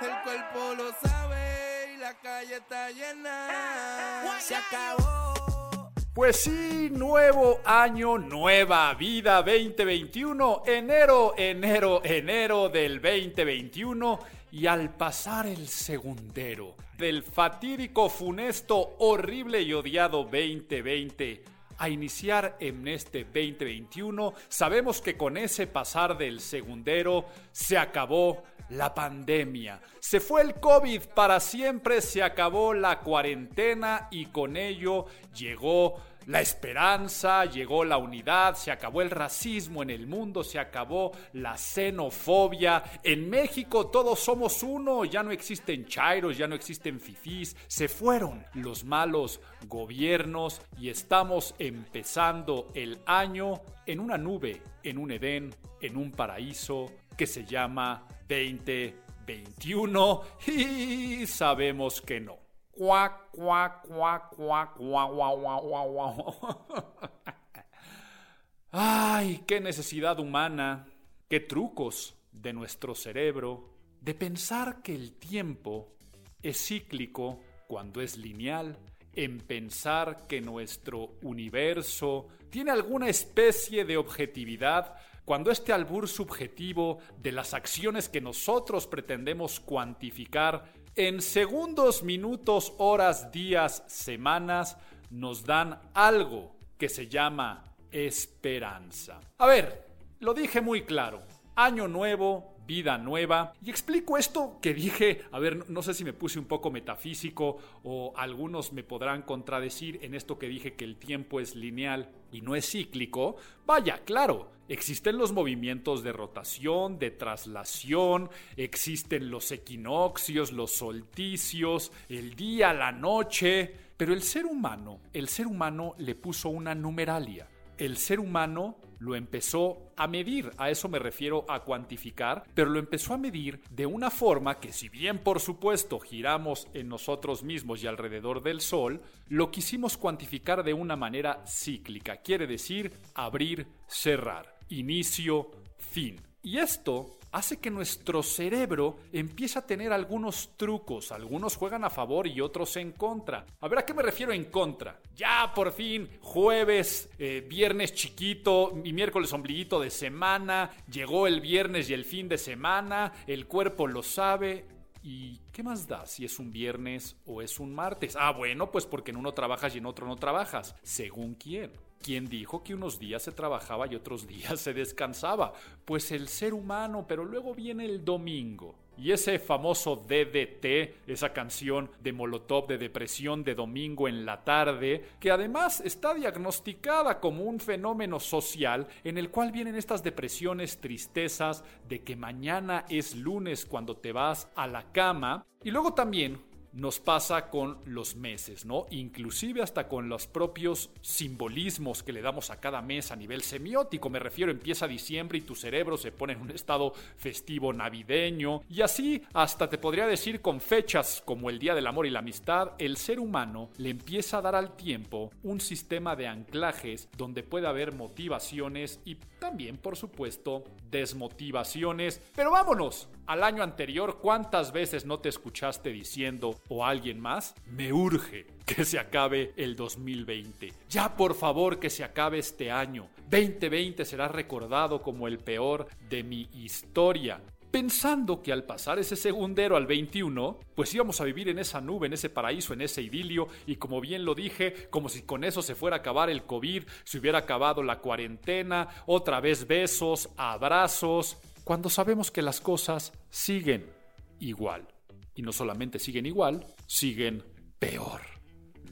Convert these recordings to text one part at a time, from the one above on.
El cuerpo lo sabe y la calle está llena. Se acabó. Pues sí, nuevo año, nueva vida 2021, enero, enero, enero del 2021 y al pasar el segundero del fatídico, funesto, horrible y odiado 2020 a iniciar en este 2021, sabemos que con ese pasar del segundero se acabó la pandemia. Se fue el COVID para siempre, se acabó la cuarentena y con ello llegó la esperanza, llegó la unidad, se acabó el racismo en el mundo, se acabó la xenofobia. En México todos somos uno, ya no existen chairos, ya no existen fifís, se fueron los malos gobiernos y estamos empezando el año en una nube, en un Edén, en un paraíso que se llama 2021 y sabemos que no. Cuac, cuac, cuac, cuac, Ay, qué necesidad humana, qué trucos de nuestro cerebro de pensar que el tiempo es cíclico cuando es lineal, en pensar que nuestro universo tiene alguna especie de objetividad cuando este albur subjetivo de las acciones que nosotros pretendemos cuantificar en segundos, minutos, horas, días, semanas, nos dan algo que se llama esperanza. A ver, lo dije muy claro. Año nuevo, vida nueva. Y explico esto que dije, a ver, no sé si me puse un poco metafísico o algunos me podrán contradecir en esto que dije que el tiempo es lineal y no es cíclico. Vaya, claro, existen los movimientos de rotación, de traslación, existen los equinoccios, los solsticios, el día, la noche, pero el ser humano, el ser humano le puso una numeralia. El ser humano lo empezó a medir, a eso me refiero a cuantificar, pero lo empezó a medir de una forma que si bien por supuesto giramos en nosotros mismos y alrededor del Sol, lo quisimos cuantificar de una manera cíclica, quiere decir abrir, cerrar, inicio, fin. Y esto hace que nuestro cerebro empiece a tener algunos trucos. Algunos juegan a favor y otros en contra. A ver, ¿a qué me refiero en contra? Ya por fin, jueves, eh, viernes chiquito y miércoles ombliguito de semana. Llegó el viernes y el fin de semana. El cuerpo lo sabe. ¿Y qué más da si es un viernes o es un martes? Ah, bueno, pues porque en uno trabajas y en otro no trabajas. Según quién. ¿Quién dijo que unos días se trabajaba y otros días se descansaba? Pues el ser humano, pero luego viene el domingo. Y ese famoso DDT, esa canción de Molotov de depresión de domingo en la tarde, que además está diagnosticada como un fenómeno social en el cual vienen estas depresiones, tristezas de que mañana es lunes cuando te vas a la cama. Y luego también nos pasa con los meses, ¿no? Inclusive hasta con los propios simbolismos que le damos a cada mes a nivel semiótico. Me refiero, empieza diciembre y tu cerebro se pone en un estado festivo navideño. Y así hasta te podría decir con fechas como el Día del Amor y la Amistad, el ser humano le empieza a dar al tiempo un sistema de anclajes donde puede haber motivaciones y también, por supuesto, desmotivaciones. Pero vámonos al año anterior, ¿cuántas veces no te escuchaste diciendo o alguien más? Me urge que se acabe el 2020. Ya por favor que se acabe este año. 2020 será recordado como el peor de mi historia pensando que al pasar ese segundero al 21, pues íbamos a vivir en esa nube, en ese paraíso, en ese idilio, y como bien lo dije, como si con eso se fuera a acabar el COVID, se hubiera acabado la cuarentena, otra vez besos, abrazos, cuando sabemos que las cosas siguen igual. Y no solamente siguen igual, siguen peor.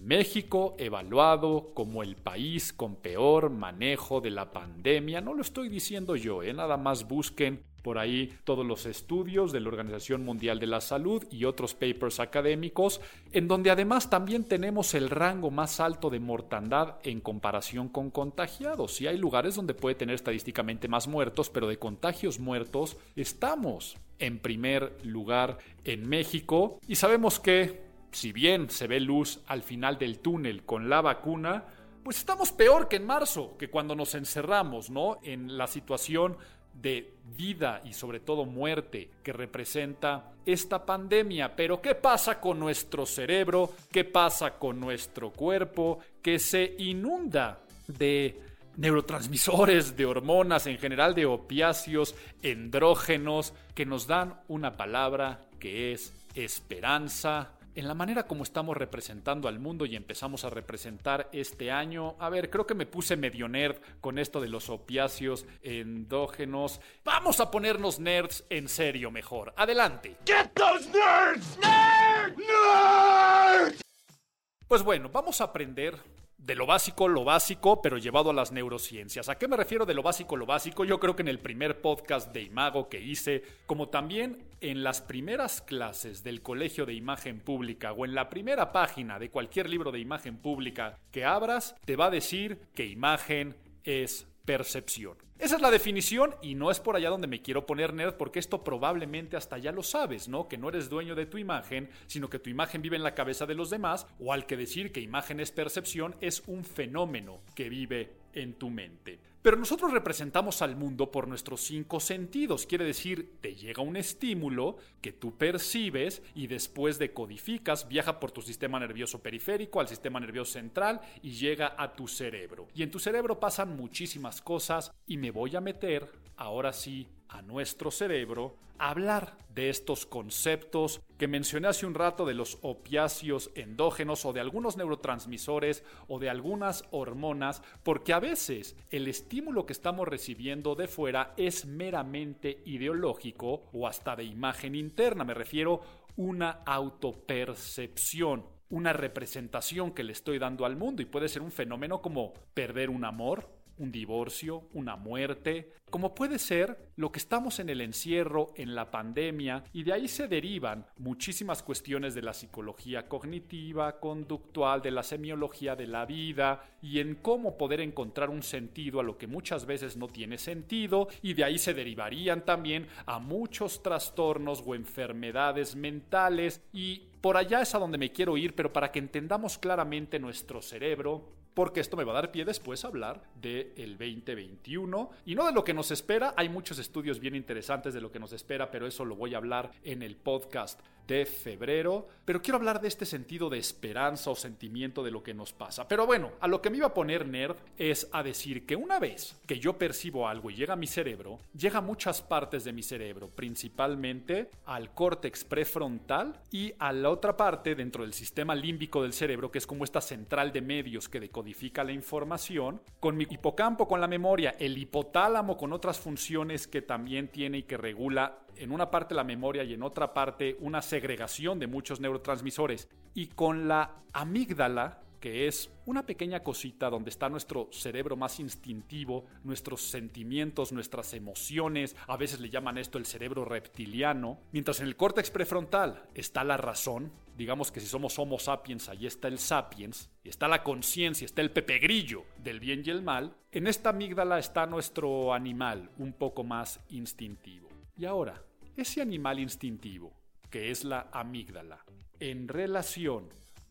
México evaluado como el país con peor manejo de la pandemia. No lo estoy diciendo yo, ¿eh? nada más busquen por ahí todos los estudios de la Organización Mundial de la Salud y otros papers académicos, en donde además también tenemos el rango más alto de mortandad en comparación con contagiados. Sí hay lugares donde puede tener estadísticamente más muertos, pero de contagios muertos estamos en primer lugar en México y sabemos que si bien se ve luz al final del túnel con la vacuna, pues estamos peor que en marzo, que cuando nos encerramos, ¿no? En la situación de vida y sobre todo muerte que representa esta pandemia. Pero ¿qué pasa con nuestro cerebro? ¿Qué pasa con nuestro cuerpo que se inunda de neurotransmisores, de hormonas, en general de opiáceos, endrógenos, que nos dan una palabra que es esperanza, en la manera como estamos representando al mundo y empezamos a representar este año. A ver, creo que me puse medio nerd con esto de los opiáceos endógenos. Vamos a ponernos nerds en serio mejor. Adelante. Get those nerds. Nerds. Pues bueno, vamos a aprender de lo básico, lo básico, pero llevado a las neurociencias. ¿A qué me refiero de lo básico, lo básico? Yo creo que en el primer podcast de Imago que hice, como también en las primeras clases del Colegio de Imagen Pública o en la primera página de cualquier libro de imagen pública que abras, te va a decir que imagen es percepción. Esa es la definición y no es por allá donde me quiero poner nerd porque esto probablemente hasta ya lo sabes, ¿no? Que no eres dueño de tu imagen, sino que tu imagen vive en la cabeza de los demás o al que decir que imagen es percepción es un fenómeno que vive en tu mente. Pero nosotros representamos al mundo por nuestros cinco sentidos, quiere decir, te llega un estímulo que tú percibes y después decodificas, viaja por tu sistema nervioso periférico al sistema nervioso central y llega a tu cerebro. Y en tu cerebro pasan muchísimas cosas y me voy a meter, ahora sí, a nuestro cerebro hablar de estos conceptos que mencioné hace un rato de los opiáceos endógenos o de algunos neurotransmisores o de algunas hormonas, porque a veces el estímulo que estamos recibiendo de fuera es meramente ideológico o hasta de imagen interna, me refiero una autopercepción una representación que le estoy dando al mundo y puede ser un fenómeno como perder un amor, un divorcio, una muerte, como puede ser lo que estamos en el encierro, en la pandemia, y de ahí se derivan muchísimas cuestiones de la psicología cognitiva, conductual, de la semiología de la vida, y en cómo poder encontrar un sentido a lo que muchas veces no tiene sentido, y de ahí se derivarían también a muchos trastornos o enfermedades mentales, y por allá es a donde me quiero ir, pero para que entendamos claramente nuestro cerebro, porque esto me va a dar pie después a hablar del 2021 y no de lo que nos espera. Hay muchos estudios bien interesantes de lo que nos espera, pero eso lo voy a hablar en el podcast de febrero. Pero quiero hablar de este sentido de esperanza o sentimiento de lo que nos pasa. Pero bueno, a lo que me iba a poner nerd es a decir que una vez que yo percibo algo y llega a mi cerebro, llega a muchas partes de mi cerebro, principalmente al córtex prefrontal y a la otra parte dentro del sistema límbico del cerebro, que es como esta central de medios que decodifica la información, con mi hipocampo, con la memoria, el hipotálamo con otras funciones que también tiene y que regula en una parte la memoria y en otra parte una segregación de muchos neurotransmisores. Y con la amígdala, que es una pequeña cosita donde está nuestro cerebro más instintivo, nuestros sentimientos, nuestras emociones, a veces le llaman esto el cerebro reptiliano, mientras en el córtex prefrontal está la razón, digamos que si somos Homo sapiens, ahí está el sapiens, está la conciencia, está el pepegrillo del bien y el mal, en esta amígdala está nuestro animal un poco más instintivo. Y ahora, ese animal instintivo, que es la amígdala, en relación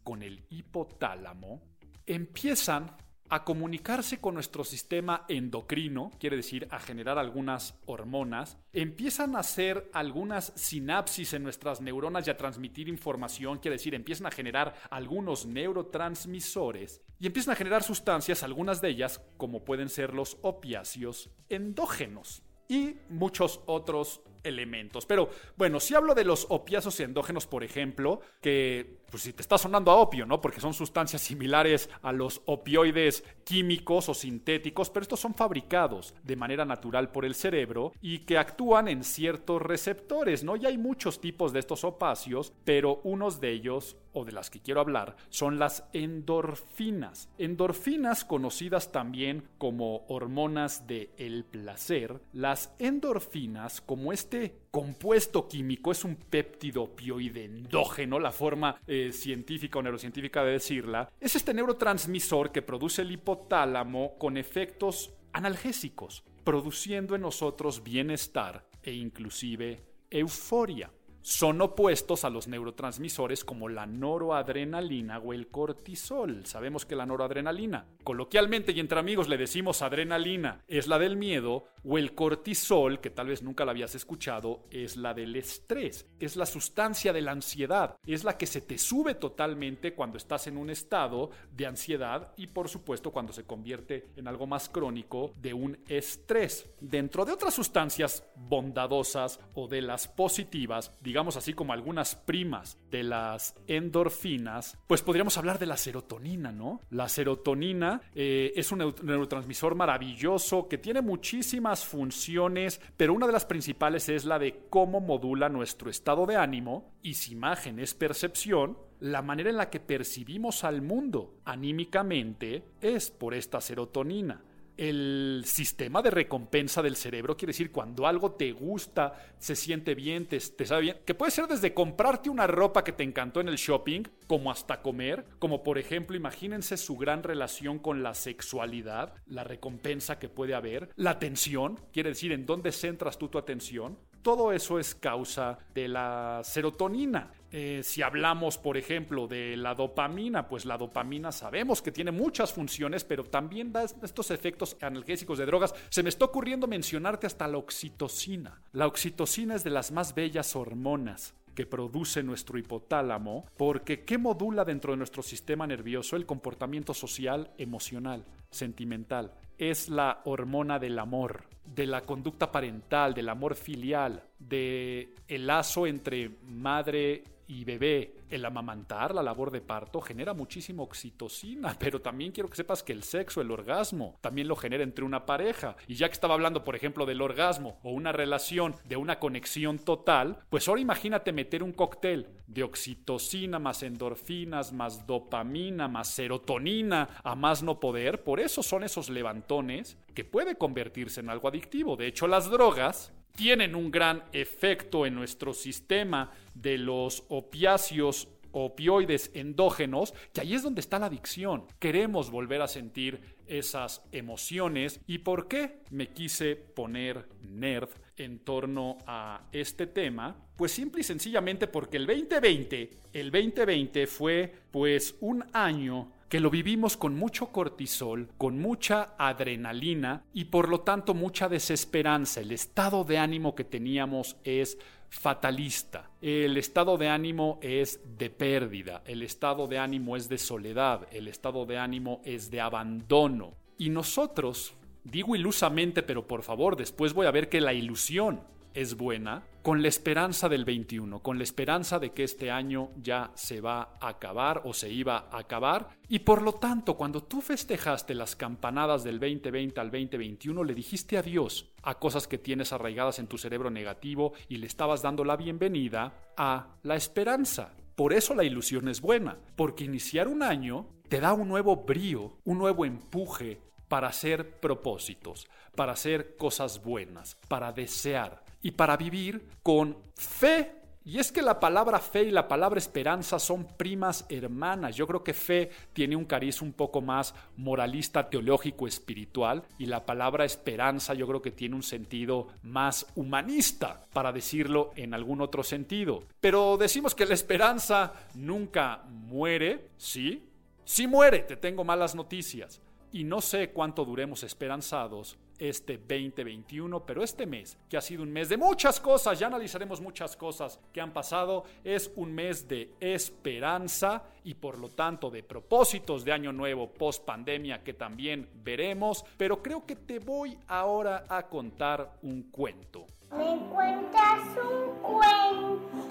con el hipotálamo, empiezan a comunicarse con nuestro sistema endocrino, quiere decir a generar algunas hormonas, empiezan a hacer algunas sinapsis en nuestras neuronas y a transmitir información, quiere decir empiezan a generar algunos neurotransmisores y empiezan a generar sustancias, algunas de ellas como pueden ser los opiáceos endógenos y muchos otros elementos. Pero bueno, si hablo de los opiáceos endógenos, por ejemplo, que pues si te está sonando a opio, ¿no? Porque son sustancias similares a los opioides químicos o sintéticos, pero estos son fabricados de manera natural por el cerebro y que actúan en ciertos receptores, ¿no? Y hay muchos tipos de estos opacios, pero unos de ellos o de las que quiero hablar son las endorfinas. Endorfinas conocidas también como hormonas de el placer. Las endorfinas, como este compuesto químico, es un péptido opioide endógeno, la forma eh, científica o neurocientífica de decirla, es este neurotransmisor que produce el hipotálamo con efectos analgésicos, produciendo en nosotros bienestar e inclusive euforia son opuestos a los neurotransmisores como la noroadrenalina o el cortisol. Sabemos que la noroadrenalina, coloquialmente y entre amigos le decimos adrenalina, es la del miedo, o el cortisol, que tal vez nunca la habías escuchado, es la del estrés. Es la sustancia de la ansiedad. Es la que se te sube totalmente cuando estás en un estado de ansiedad y por supuesto cuando se convierte en algo más crónico de un estrés. Dentro de otras sustancias bondadosas o de las positivas, digamos así como algunas primas de las endorfinas, pues podríamos hablar de la serotonina, ¿no? La serotonina eh, es un neurotransmisor maravilloso que tiene muchísimas funciones, pero una de las principales es la de cómo modula nuestro estado de ánimo y si imagen es percepción, la manera en la que percibimos al mundo anímicamente es por esta serotonina el sistema de recompensa del cerebro quiere decir cuando algo te gusta, se siente bien, te, sabe bien, que puede ser desde comprarte una ropa que te encantó en el shopping, como hasta comer, como por ejemplo, imagínense su gran relación con la sexualidad, la recompensa que puede haber, la atención, quiere decir en dónde centras tú tu atención, todo eso es causa de la serotonina. Eh, si hablamos, por ejemplo, de la dopamina, pues la dopamina sabemos que tiene muchas funciones, pero también da estos efectos analgésicos de drogas. Se me está ocurriendo mencionarte hasta la oxitocina. La oxitocina es de las más bellas hormonas que produce nuestro hipotálamo, porque ¿qué modula dentro de nuestro sistema nervioso el comportamiento social, emocional, sentimental? Es la hormona del amor, de la conducta parental, del amor filial, de el lazo entre madre y bebé, el amamantar, la labor de parto, genera muchísima oxitocina, pero también quiero que sepas que el sexo, el orgasmo, también lo genera entre una pareja. Y ya que estaba hablando, por ejemplo, del orgasmo o una relación de una conexión total, pues ahora imagínate meter un cóctel de oxitocina más endorfinas, más dopamina, más serotonina, a más no poder. Por eso son esos levantones que puede convertirse en algo adictivo. De hecho, las drogas tienen un gran efecto en nuestro sistema de los opiáceos opioides endógenos, que ahí es donde está la adicción. Queremos volver a sentir esas emociones. ¿Y por qué me quise poner nerd en torno a este tema? Pues simple y sencillamente porque el 2020, el 2020 fue pues un año que lo vivimos con mucho cortisol, con mucha adrenalina y por lo tanto mucha desesperanza. El estado de ánimo que teníamos es fatalista. El estado de ánimo es de pérdida, el estado de ánimo es de soledad, el estado de ánimo es de abandono. Y nosotros, digo ilusamente, pero por favor, después voy a ver que la ilusión es buena, con la esperanza del 21, con la esperanza de que este año ya se va a acabar o se iba a acabar. Y por lo tanto, cuando tú festejaste las campanadas del 2020 al 2021, le dijiste adiós a cosas que tienes arraigadas en tu cerebro negativo y le estabas dando la bienvenida a la esperanza. Por eso la ilusión es buena, porque iniciar un año te da un nuevo brío, un nuevo empuje para hacer propósitos, para hacer cosas buenas, para desear, y para vivir con fe. Y es que la palabra fe y la palabra esperanza son primas hermanas. Yo creo que fe tiene un cariz un poco más moralista, teológico, espiritual, y la palabra esperanza yo creo que tiene un sentido más humanista, para decirlo en algún otro sentido. Pero decimos que la esperanza nunca muere, ¿sí? Sí muere, te tengo malas noticias. Y no sé cuánto duremos esperanzados este 2021, pero este mes, que ha sido un mes de muchas cosas, ya analizaremos muchas cosas que han pasado, es un mes de esperanza y por lo tanto de propósitos de año nuevo post pandemia que también veremos, pero creo que te voy ahora a contar un cuento. ¿Me cuentas un cuento?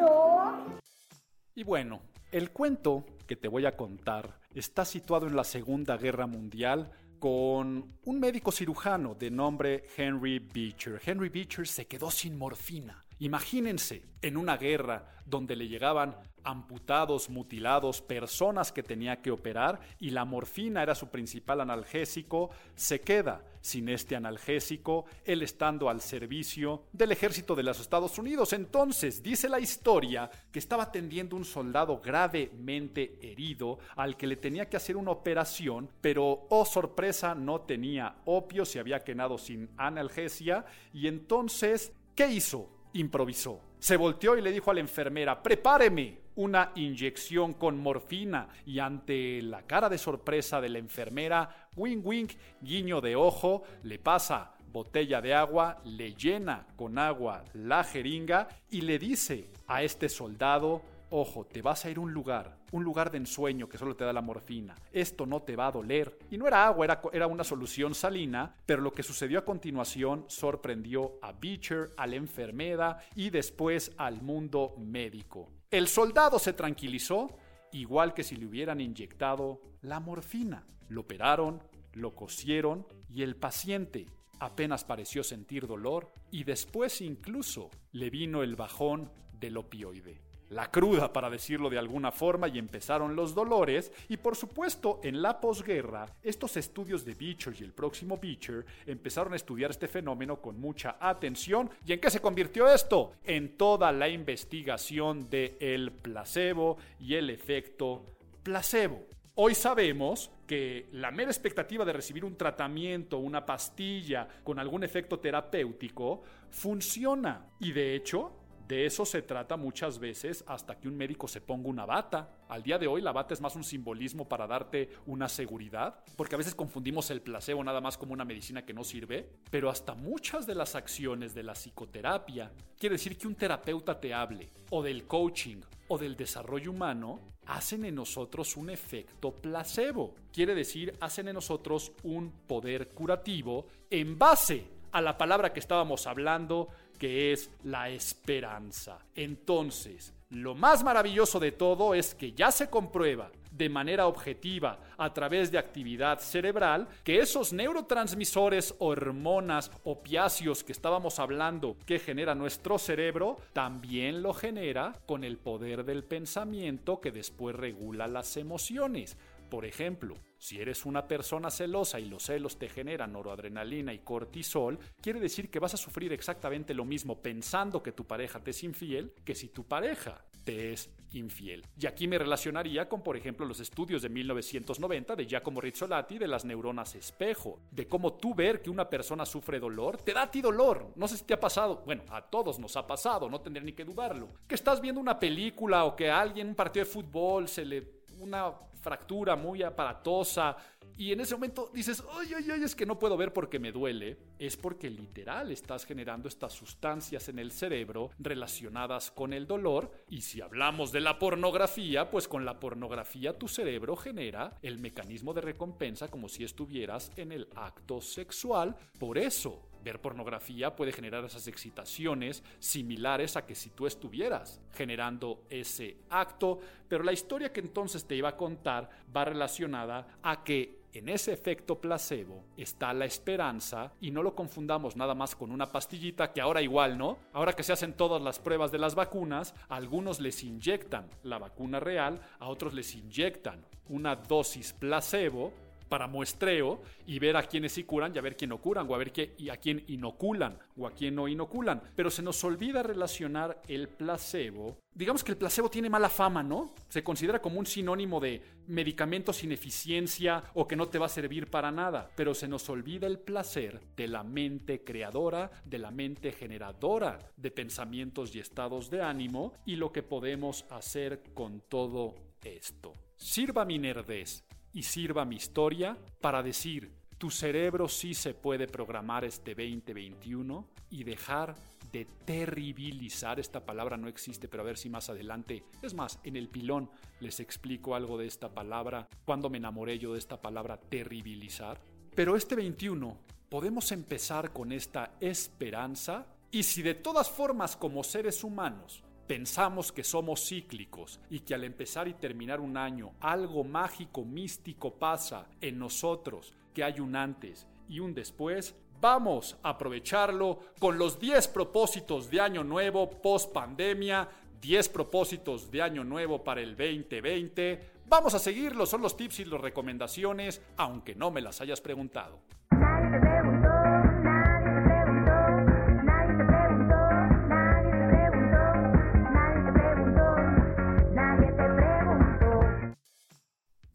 Y bueno, el cuento que te voy a contar está situado en la Segunda Guerra Mundial con un médico cirujano de nombre Henry Beecher. Henry Beecher se quedó sin morfina. Imagínense, en una guerra donde le llegaban amputados, mutilados, personas que tenía que operar y la morfina era su principal analgésico, se queda sin este analgésico, él estando al servicio del ejército de los Estados Unidos. Entonces, dice la historia que estaba atendiendo un soldado gravemente herido al que le tenía que hacer una operación, pero, oh sorpresa, no tenía opio, se había quedado sin analgesia y entonces, ¿qué hizo? Improvisó. Se volteó y le dijo a la enfermera, prepáreme una inyección con morfina y ante la cara de sorpresa de la enfermera, wing wing, guiño de ojo, le pasa botella de agua, le llena con agua la jeringa y le dice a este soldado, Ojo, te vas a ir a un lugar, un lugar de ensueño que solo te da la morfina. Esto no te va a doler. Y no era agua, era, era una solución salina, pero lo que sucedió a continuación sorprendió a Beecher, a la enfermera y después al mundo médico. El soldado se tranquilizó, igual que si le hubieran inyectado la morfina. Lo operaron, lo cosieron y el paciente apenas pareció sentir dolor y después incluso le vino el bajón del opioide la cruda para decirlo de alguna forma y empezaron los dolores. Y por supuesto en la posguerra estos estudios de Beecher y el próximo Beecher empezaron a estudiar este fenómeno con mucha atención. Y en qué se convirtió esto en toda la investigación de el placebo y el efecto placebo. Hoy sabemos que la mera expectativa de recibir un tratamiento, una pastilla con algún efecto terapéutico funciona. Y de hecho de eso se trata muchas veces hasta que un médico se ponga una bata. Al día de hoy la bata es más un simbolismo para darte una seguridad, porque a veces confundimos el placebo nada más como una medicina que no sirve, pero hasta muchas de las acciones de la psicoterapia, quiere decir que un terapeuta te hable, o del coaching, o del desarrollo humano, hacen en nosotros un efecto placebo. Quiere decir, hacen en nosotros un poder curativo en base a la palabra que estábamos hablando que es la esperanza. Entonces, lo más maravilloso de todo es que ya se comprueba de manera objetiva a través de actividad cerebral que esos neurotransmisores, hormonas, opiáceos que estábamos hablando que genera nuestro cerebro, también lo genera con el poder del pensamiento que después regula las emociones. Por ejemplo, si eres una persona celosa y los celos te generan noradrenalina y cortisol, quiere decir que vas a sufrir exactamente lo mismo pensando que tu pareja te es infiel que si tu pareja te es infiel. Y aquí me relacionaría con, por ejemplo, los estudios de 1990 de Giacomo Rizzolatti de las neuronas espejo, de cómo tú ver que una persona sufre dolor, te da a ti dolor. No sé si te ha pasado, bueno, a todos nos ha pasado, no tendría ni que dudarlo. Que estás viendo una película o que a alguien un partido de fútbol se le una fractura muy aparatosa. Y en ese momento dices, ay, ay, ay, es que no puedo ver porque me duele, es porque literal estás generando estas sustancias en el cerebro relacionadas con el dolor. Y si hablamos de la pornografía, pues con la pornografía tu cerebro genera el mecanismo de recompensa como si estuvieras en el acto sexual, por eso Ver pornografía puede generar esas excitaciones similares a que si tú estuvieras generando ese acto, pero la historia que entonces te iba a contar va relacionada a que en ese efecto placebo está la esperanza y no lo confundamos nada más con una pastillita que ahora igual, ¿no? Ahora que se hacen todas las pruebas de las vacunas, a algunos les inyectan la vacuna real, a otros les inyectan una dosis placebo para muestreo y ver a quiénes sí curan y a ver quién no curan, o a ver qué, y a quién inoculan, o a quién no inoculan. Pero se nos olvida relacionar el placebo. Digamos que el placebo tiene mala fama, ¿no? Se considera como un sinónimo de medicamento sin eficiencia o que no te va a servir para nada. Pero se nos olvida el placer de la mente creadora, de la mente generadora de pensamientos y estados de ánimo y lo que podemos hacer con todo esto. Sirva mi nerdez y sirva mi historia para decir, tu cerebro sí se puede programar este 2021 y dejar de terribilizar, esta palabra no existe, pero a ver si más adelante, es más, en el pilón les explico algo de esta palabra, cuando me enamoré yo de esta palabra terribilizar. Pero este 21 podemos empezar con esta esperanza Y si de todas formas como seres humanos pensamos que somos cíclicos y que al empezar y terminar un año algo mágico, místico pasa en nosotros, que hay un antes y un después, vamos a aprovecharlo con los 10 propósitos de año nuevo post pandemia, 10 propósitos de año nuevo para el 2020. Vamos a seguirlos, son los tips y las recomendaciones, aunque no me las hayas preguntado.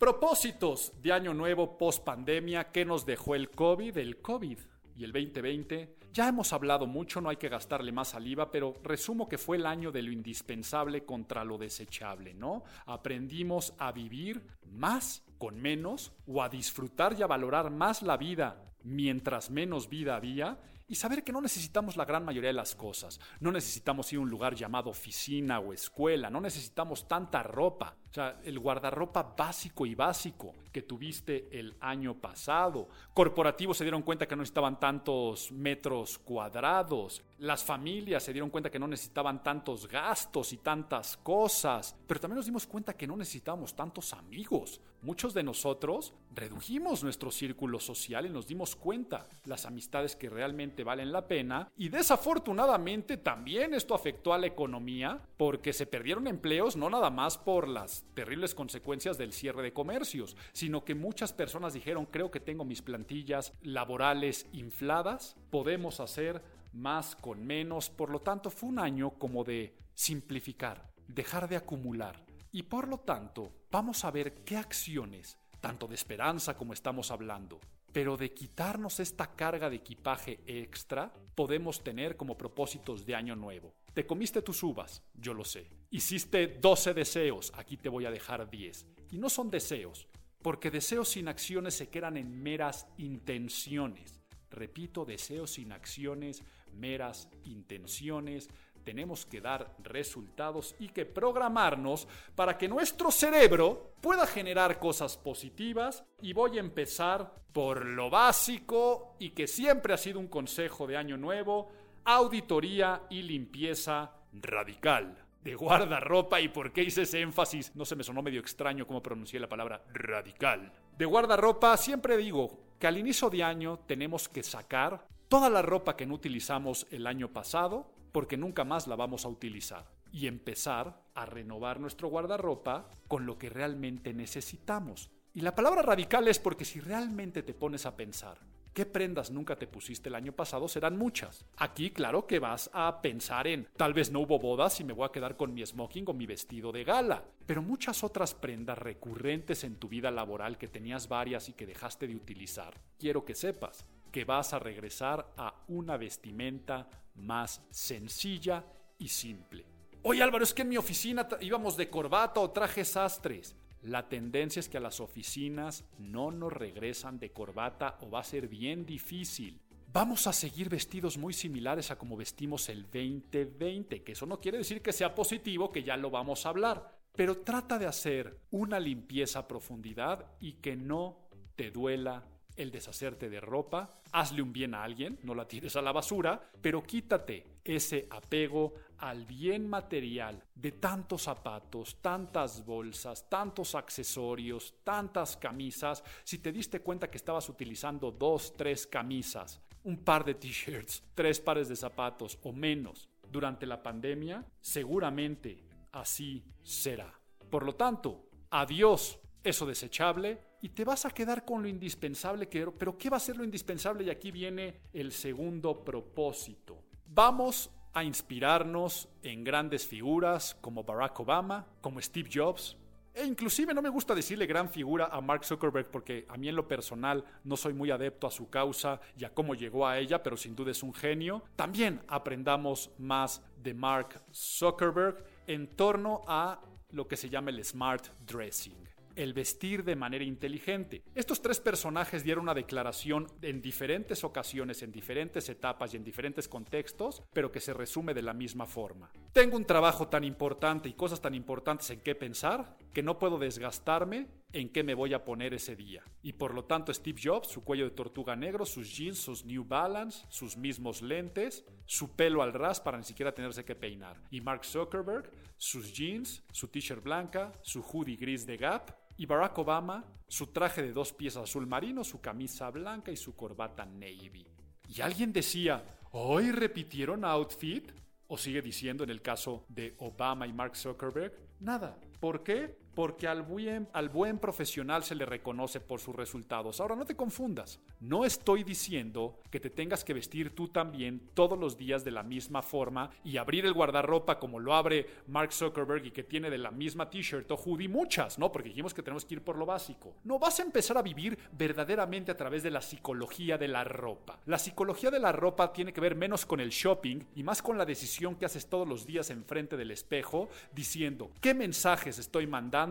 Propósitos de año nuevo post pandemia, ¿qué nos dejó el COVID? El COVID y el 2020. Ya hemos hablado mucho, no hay que gastarle más saliva, pero resumo que fue el año de lo indispensable contra lo desechable, ¿no? Aprendimos a vivir más con menos o a disfrutar y a valorar más la vida mientras menos vida había y saber que no necesitamos la gran mayoría de las cosas. No necesitamos ir a un lugar llamado oficina o escuela, no necesitamos tanta ropa. O sea, el guardarropa básico y básico que tuviste el año pasado. Corporativos se dieron cuenta que no necesitaban tantos metros cuadrados. Las familias se dieron cuenta que no necesitaban tantos gastos y tantas cosas. Pero también nos dimos cuenta que no necesitábamos tantos amigos. Muchos de nosotros redujimos nuestro círculo social y nos dimos cuenta las amistades que realmente valen la pena. Y desafortunadamente también esto afectó a la economía porque se perdieron empleos no nada más por las terribles consecuencias del cierre de comercios, sino que muchas personas dijeron, creo que tengo mis plantillas laborales infladas, podemos hacer más con menos, por lo tanto fue un año como de simplificar, dejar de acumular. Y por lo tanto, vamos a ver qué acciones, tanto de esperanza como estamos hablando, pero de quitarnos esta carga de equipaje extra, podemos tener como propósitos de año nuevo. Te comiste tus uvas, yo lo sé. Hiciste 12 deseos, aquí te voy a dejar 10. Y no son deseos, porque deseos sin acciones se quedan en meras intenciones. Repito, deseos sin acciones, meras intenciones. Tenemos que dar resultados y que programarnos para que nuestro cerebro pueda generar cosas positivas. Y voy a empezar por lo básico y que siempre ha sido un consejo de año nuevo auditoría y limpieza radical. De guardarropa y por qué hice ese énfasis, no se me sonó medio extraño cómo pronuncié la palabra radical. De guardarropa siempre digo que al inicio de año tenemos que sacar toda la ropa que no utilizamos el año pasado porque nunca más la vamos a utilizar y empezar a renovar nuestro guardarropa con lo que realmente necesitamos. Y la palabra radical es porque si realmente te pones a pensar ¿Qué prendas nunca te pusiste el año pasado? Serán muchas. Aquí, claro que vas a pensar en, tal vez no hubo bodas y me voy a quedar con mi smoking o mi vestido de gala. Pero muchas otras prendas recurrentes en tu vida laboral que tenías varias y que dejaste de utilizar. Quiero que sepas que vas a regresar a una vestimenta más sencilla y simple. Oye Álvaro, es que en mi oficina íbamos de corbata o trajes sastres. La tendencia es que a las oficinas no nos regresan de corbata o va a ser bien difícil. Vamos a seguir vestidos muy similares a como vestimos el 2020, que eso no quiere decir que sea positivo, que ya lo vamos a hablar, pero trata de hacer una limpieza a profundidad y que no te duela el deshacerte de ropa, hazle un bien a alguien, no la tires a la basura, pero quítate ese apego al bien material de tantos zapatos, tantas bolsas, tantos accesorios, tantas camisas. Si te diste cuenta que estabas utilizando dos, tres camisas, un par de t-shirts, tres pares de zapatos o menos durante la pandemia, seguramente así será. Por lo tanto, adiós eso desechable y te vas a quedar con lo indispensable que pero ¿qué va a ser lo indispensable? Y aquí viene el segundo propósito. Vamos a inspirarnos en grandes figuras como Barack Obama, como Steve Jobs, e inclusive no me gusta decirle gran figura a Mark Zuckerberg porque a mí en lo personal no soy muy adepto a su causa y a cómo llegó a ella, pero sin duda es un genio. También aprendamos más de Mark Zuckerberg en torno a lo que se llama el smart dressing el vestir de manera inteligente. Estos tres personajes dieron una declaración en diferentes ocasiones, en diferentes etapas y en diferentes contextos, pero que se resume de la misma forma. Tengo un trabajo tan importante y cosas tan importantes en qué pensar, que no puedo desgastarme en qué me voy a poner ese día. Y por lo tanto Steve Jobs, su cuello de tortuga negro, sus jeans, sus New Balance, sus mismos lentes, su pelo al ras para ni siquiera tenerse que peinar. Y Mark Zuckerberg, sus jeans, su t-shirt blanca, su hoodie gris de Gap. Y Barack Obama, su traje de dos piezas azul marino, su camisa blanca y su corbata navy. Y alguien decía, ¿hoy repitieron outfit? O sigue diciendo en el caso de Obama y Mark Zuckerberg, nada. ¿Por qué? Porque al buen, al buen profesional se le reconoce por sus resultados. Ahora, no te confundas. No estoy diciendo que te tengas que vestir tú también todos los días de la misma forma y abrir el guardarropa como lo abre Mark Zuckerberg y que tiene de la misma t-shirt o hoodie muchas, ¿no? Porque dijimos que tenemos que ir por lo básico. No, vas a empezar a vivir verdaderamente a través de la psicología de la ropa. La psicología de la ropa tiene que ver menos con el shopping y más con la decisión que haces todos los días enfrente del espejo diciendo, ¿qué mensajes estoy mandando?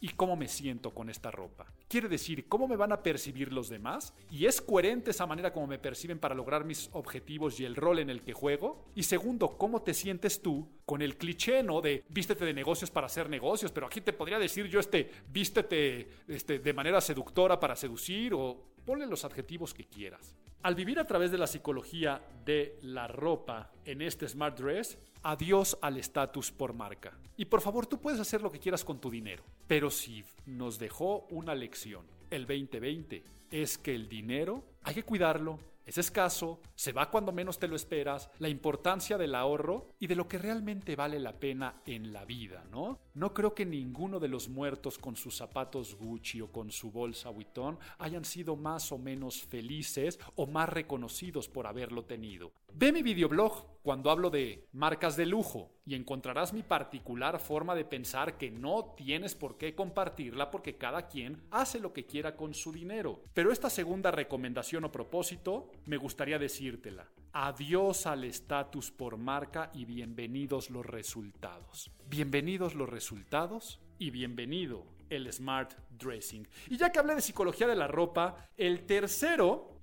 Y cómo me siento con esta ropa. Quiere decir, cómo me van a percibir los demás y es coherente esa manera como me perciben para lograr mis objetivos y el rol en el que juego. Y segundo, cómo te sientes tú con el cliché, ¿no? De vístete de negocios para hacer negocios, pero aquí te podría decir yo este, vístete este, de manera seductora para seducir o ponle los adjetivos que quieras. Al vivir a través de la psicología de la ropa en este Smart Dress, adiós al estatus por marca. Y por favor, tú puedes hacer lo que quieras con tu dinero. Pero si nos dejó una lección el 2020, es que el dinero hay que cuidarlo, es escaso, se va cuando menos te lo esperas, la importancia del ahorro y de lo que realmente vale la pena en la vida, ¿no? No creo que ninguno de los muertos con sus zapatos Gucci o con su bolsa Vuitton hayan sido más o menos felices o más reconocidos por haberlo tenido. Ve mi videoblog cuando hablo de marcas de lujo y encontrarás mi particular forma de pensar que no tienes por qué compartirla porque cada quien hace lo que quiera con su dinero. Pero esta segunda recomendación o propósito me gustaría decírtela. Adiós al estatus por marca y bienvenidos los resultados. Bienvenidos los resultados y bienvenido el smart dressing. Y ya que hablé de psicología de la ropa, el tercero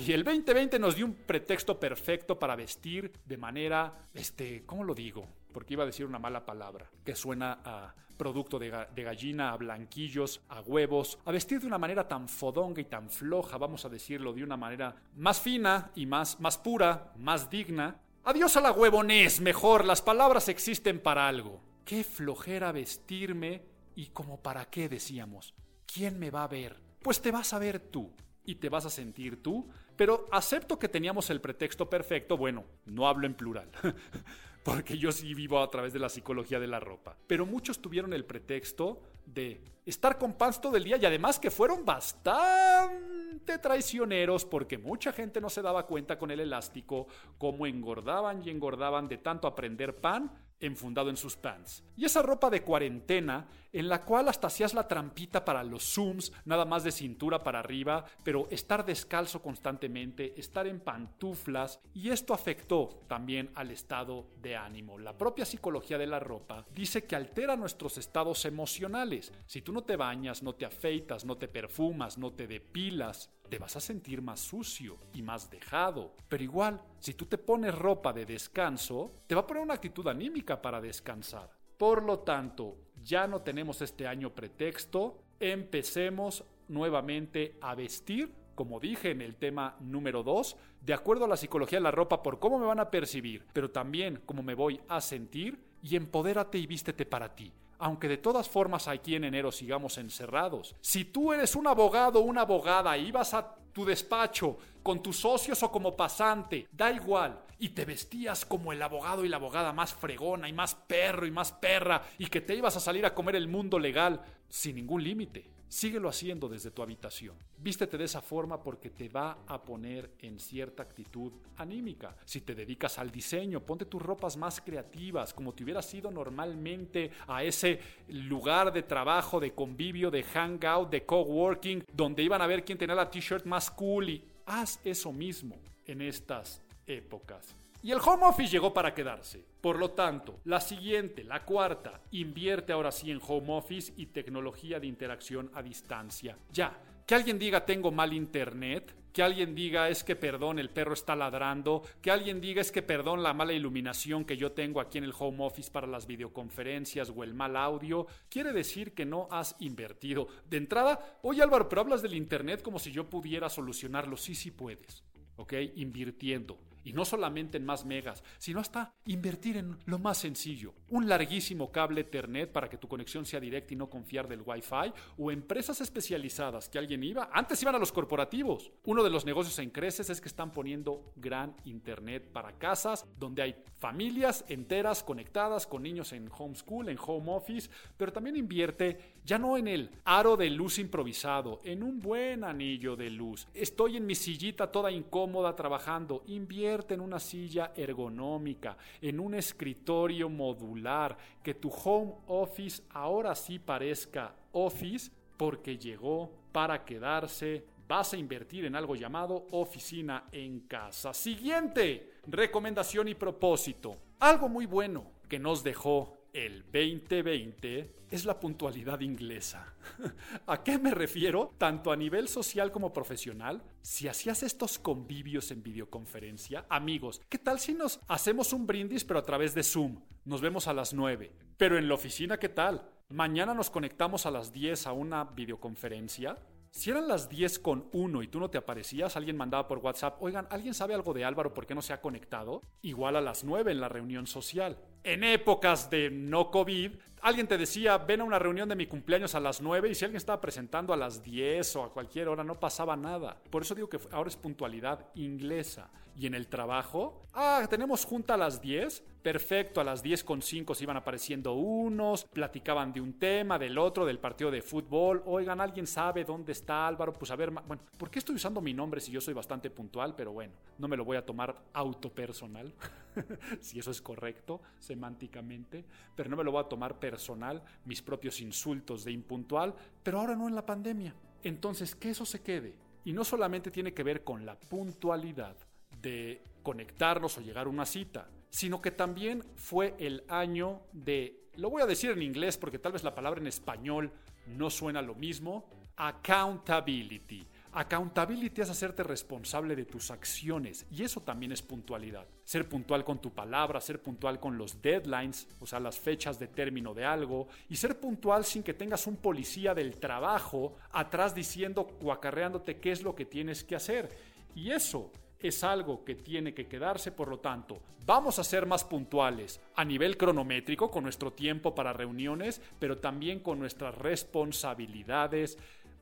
y el 2020 nos dio un pretexto perfecto para vestir de manera, este, ¿cómo lo digo? Porque iba a decir una mala palabra, que suena a producto de, gallina, a blanquillos, a huevos, a vestir de una manera tan fodonga y tan floja, vamos a decirlo, de una manera más fina y más, más pura, más digna. Adiós a la huevonés, mejor, las palabras existen para algo. Qué flojera vestirme y como para qué decíamos. ¿Quién me va a ver? Pues te vas a ver tú y te vas a sentir tú, pero acepto que teníamos el pretexto perfecto, bueno, no hablo en plural, porque yo sí vivo a través de la psicología de la ropa, pero muchos tuvieron el pretexto de estar con pants todo el día y además que fueron bastante traicioneros porque mucha gente no se daba cuenta con el elástico cómo engordaban y engordaban de tanto aprender pan enfundado en sus pants. Y esa ropa de cuarentena, en la cual hasta hacías la trampita para los zooms, nada más de cintura para arriba, pero estar descalzo constantemente, estar en pantuflas, y esto afectó también al estado de ánimo. La propia psicología de la ropa dice que altera nuestros estados emocionales. Si tú no te bañas, no te afeitas, no te perfumas, no te depilas, te vas a sentir más sucio y más dejado. Pero igual, si tú te pones ropa de descanso, te va a poner una actitud anímica para descansar. Por lo tanto, ya no tenemos este año pretexto, empecemos nuevamente a vestir, como dije en el tema número 2, de acuerdo a la psicología de la ropa por cómo me van a percibir, pero también cómo me voy a sentir y empodérate y vístete para ti. Aunque de todas formas aquí en enero sigamos encerrados. Si tú eres un abogado o una abogada y vas a tu despacho con tus socios o como pasante, da igual, y te vestías como el abogado y la abogada más fregona y más perro y más perra y que te ibas a salir a comer el mundo legal sin ningún límite. Síguelo haciendo desde tu habitación. Vístete de esa forma porque te va a poner en cierta actitud anímica. Si te dedicas al diseño, ponte tus ropas más creativas, como te hubieras ido normalmente a ese lugar de trabajo, de convivio, de hangout, de coworking, donde iban a ver quién tenía la t-shirt más cool y haz eso mismo en estas épocas. Y el home office llegó para quedarse. Por lo tanto, la siguiente, la cuarta, invierte ahora sí en home office y tecnología de interacción a distancia. Ya, que alguien diga tengo mal internet, que alguien diga es que perdón, el perro está ladrando, que alguien diga es que perdón, la mala iluminación que yo tengo aquí en el home office para las videoconferencias o el mal audio, quiere decir que no has invertido. De entrada, oye Álvaro, pero hablas del Internet como si yo pudiera solucionarlo. Sí, sí puedes, ¿ok? Invirtiendo. Y no solamente en más megas, sino hasta invertir en lo más sencillo. Un larguísimo cable Ethernet para que tu conexión sea directa y no confiar del Wi-Fi. O empresas especializadas que alguien iba. Antes iban a los corporativos. Uno de los negocios en creces es que están poniendo gran Internet para casas donde hay familias enteras conectadas con niños en homeschool, en home office. Pero también invierte ya no en el aro de luz improvisado, en un buen anillo de luz. Estoy en mi sillita toda incómoda trabajando. Invierte en una silla ergonómica, en un escritorio modular, que tu home office ahora sí parezca office porque llegó para quedarse. Vas a invertir en algo llamado oficina en casa. Siguiente recomendación y propósito. Algo muy bueno que nos dejó el 2020 es la puntualidad inglesa. ¿A qué me refiero? Tanto a nivel social como profesional. Si hacías estos convivios en videoconferencia, amigos, ¿qué tal si nos hacemos un brindis pero a través de Zoom? Nos vemos a las 9. Pero en la oficina, ¿qué tal? Mañana nos conectamos a las 10 a una videoconferencia. Si eran las 10 con 1 y tú no te aparecías, alguien mandaba por WhatsApp, oigan, ¿alguien sabe algo de Álvaro por qué no se ha conectado? Igual a las 9 en la reunión social en épocas de no COVID, alguien te decía, ven a una reunión de mi cumpleaños a las 9 y si alguien estaba presentando a las 10 o a cualquier hora, no pasaba nada. Por eso digo que ahora es puntualidad inglesa. Y en el trabajo, ah, tenemos junta a las 10. Perfecto, a las 10 con 5 se iban apareciendo unos, platicaban de un tema, del otro, del partido de fútbol. Oigan, ¿alguien sabe dónde está Álvaro? Pues a ver, bueno, ¿por qué estoy usando mi nombre si yo soy bastante puntual? Pero bueno, no me lo voy a tomar autopersonal, si eso es correcto semánticamente, pero no me lo voy a tomar personal, mis propios insultos de impuntual, pero ahora no en la pandemia. Entonces, que eso se quede. Y no solamente tiene que ver con la puntualidad de conectarnos o llegar a una cita, sino que también fue el año de, lo voy a decir en inglés porque tal vez la palabra en español no suena lo mismo, accountability. Accountability es hacerte responsable de tus acciones y eso también es puntualidad. Ser puntual con tu palabra, ser puntual con los deadlines, o sea, las fechas de término de algo, y ser puntual sin que tengas un policía del trabajo atrás diciendo o acarreándote qué es lo que tienes que hacer. Y eso es algo que tiene que quedarse, por lo tanto, vamos a ser más puntuales a nivel cronométrico con nuestro tiempo para reuniones, pero también con nuestras responsabilidades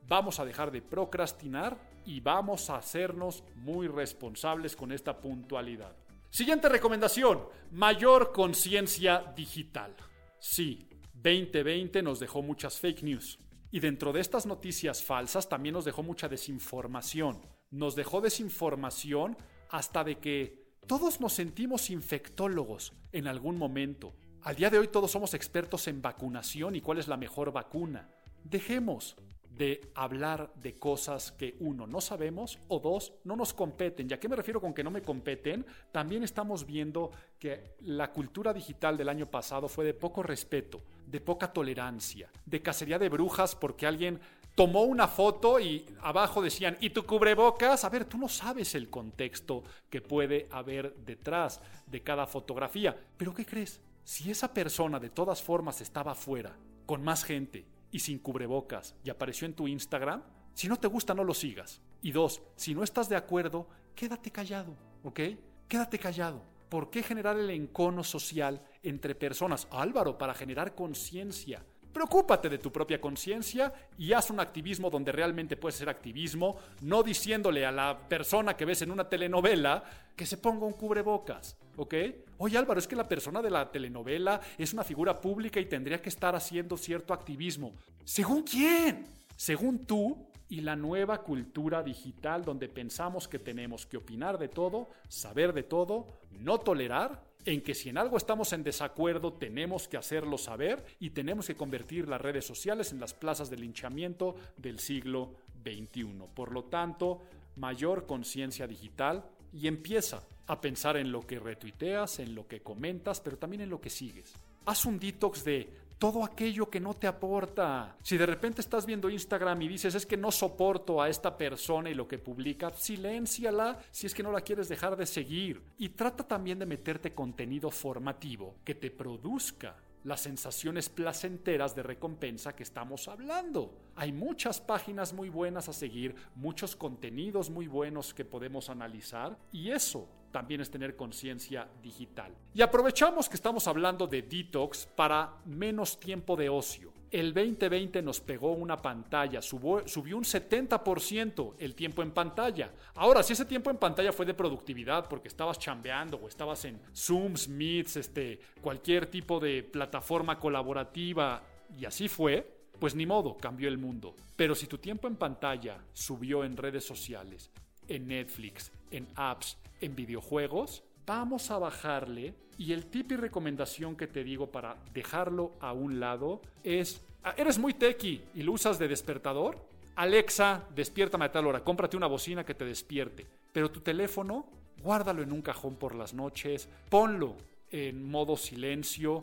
Vamos a dejar de procrastinar y vamos a hacernos muy responsables con esta puntualidad. Siguiente recomendación, mayor conciencia digital. Sí, 2020 nos dejó muchas fake news. Y dentro de estas noticias falsas también nos dejó mucha desinformación. Nos dejó desinformación hasta de que todos nos sentimos infectólogos en algún momento. Al día de hoy todos somos expertos en vacunación y cuál es la mejor vacuna. Dejemos de hablar de cosas que uno no sabemos o dos no nos competen. ¿Y a qué me refiero con que no me competen? También estamos viendo que la cultura digital del año pasado fue de poco respeto, de poca tolerancia, de cacería de brujas porque alguien tomó una foto y abajo decían, ¿y tu cubrebocas? A ver, tú no sabes el contexto que puede haber detrás de cada fotografía. Pero ¿qué crees? Si esa persona de todas formas estaba afuera, con más gente, y sin cubrebocas y apareció en tu Instagram, si no te gusta no lo sigas. Y dos, si no estás de acuerdo, quédate callado, ¿ok? Quédate callado. ¿Por qué generar el encono social entre personas? Álvaro, para generar conciencia. Preocúpate de tu propia conciencia y haz un activismo donde realmente puedes ser activismo, no diciéndole a la persona que ves en una telenovela que se ponga un cubrebocas, ¿ok? Oye Álvaro, es que la persona de la telenovela es una figura pública y tendría que estar haciendo cierto activismo. ¿Según quién? Según tú y la nueva cultura digital donde pensamos que tenemos que opinar de todo, saber de todo, no tolerar en que si en algo estamos en desacuerdo tenemos que hacerlo saber y tenemos que convertir las redes sociales en las plazas de linchamiento del siglo XXI. Por lo tanto, mayor conciencia digital y empieza a pensar en lo que retuiteas, en lo que comentas, pero también en lo que sigues. Haz un detox de todo aquello que no te aporta. Si de repente estás viendo Instagram y dices, es que no soporto a esta persona y lo que publica, silénciala si es que no la quieres dejar de seguir. Y trata también de meterte contenido formativo que te produzca las sensaciones placenteras de recompensa que estamos hablando. Hay muchas páginas muy buenas a seguir, muchos contenidos muy buenos que podemos analizar y eso también es tener conciencia digital. Y aprovechamos que estamos hablando de detox para menos tiempo de ocio. El 2020 nos pegó una pantalla, subió, un 70% el tiempo en pantalla. Ahora, si ese tiempo en pantalla fue de productividad porque estabas chambeando o estabas en Zooms, Meets, este, cualquier tipo de plataforma colaborativa y así fue, pues ni modo, cambió el mundo. Pero si tu tiempo en pantalla subió en redes sociales, en Netflix, en apps, en videojuegos, vamos a bajarle y el tip y recomendación que te digo para dejarlo a un lado es, ah, ¿eres muy techy y lo usas de despertador? Alexa, despiértame a tal hora, cómprate una bocina que te despierte. Pero tu teléfono, guárdalo en un cajón por las noches, ponlo en modo silencio,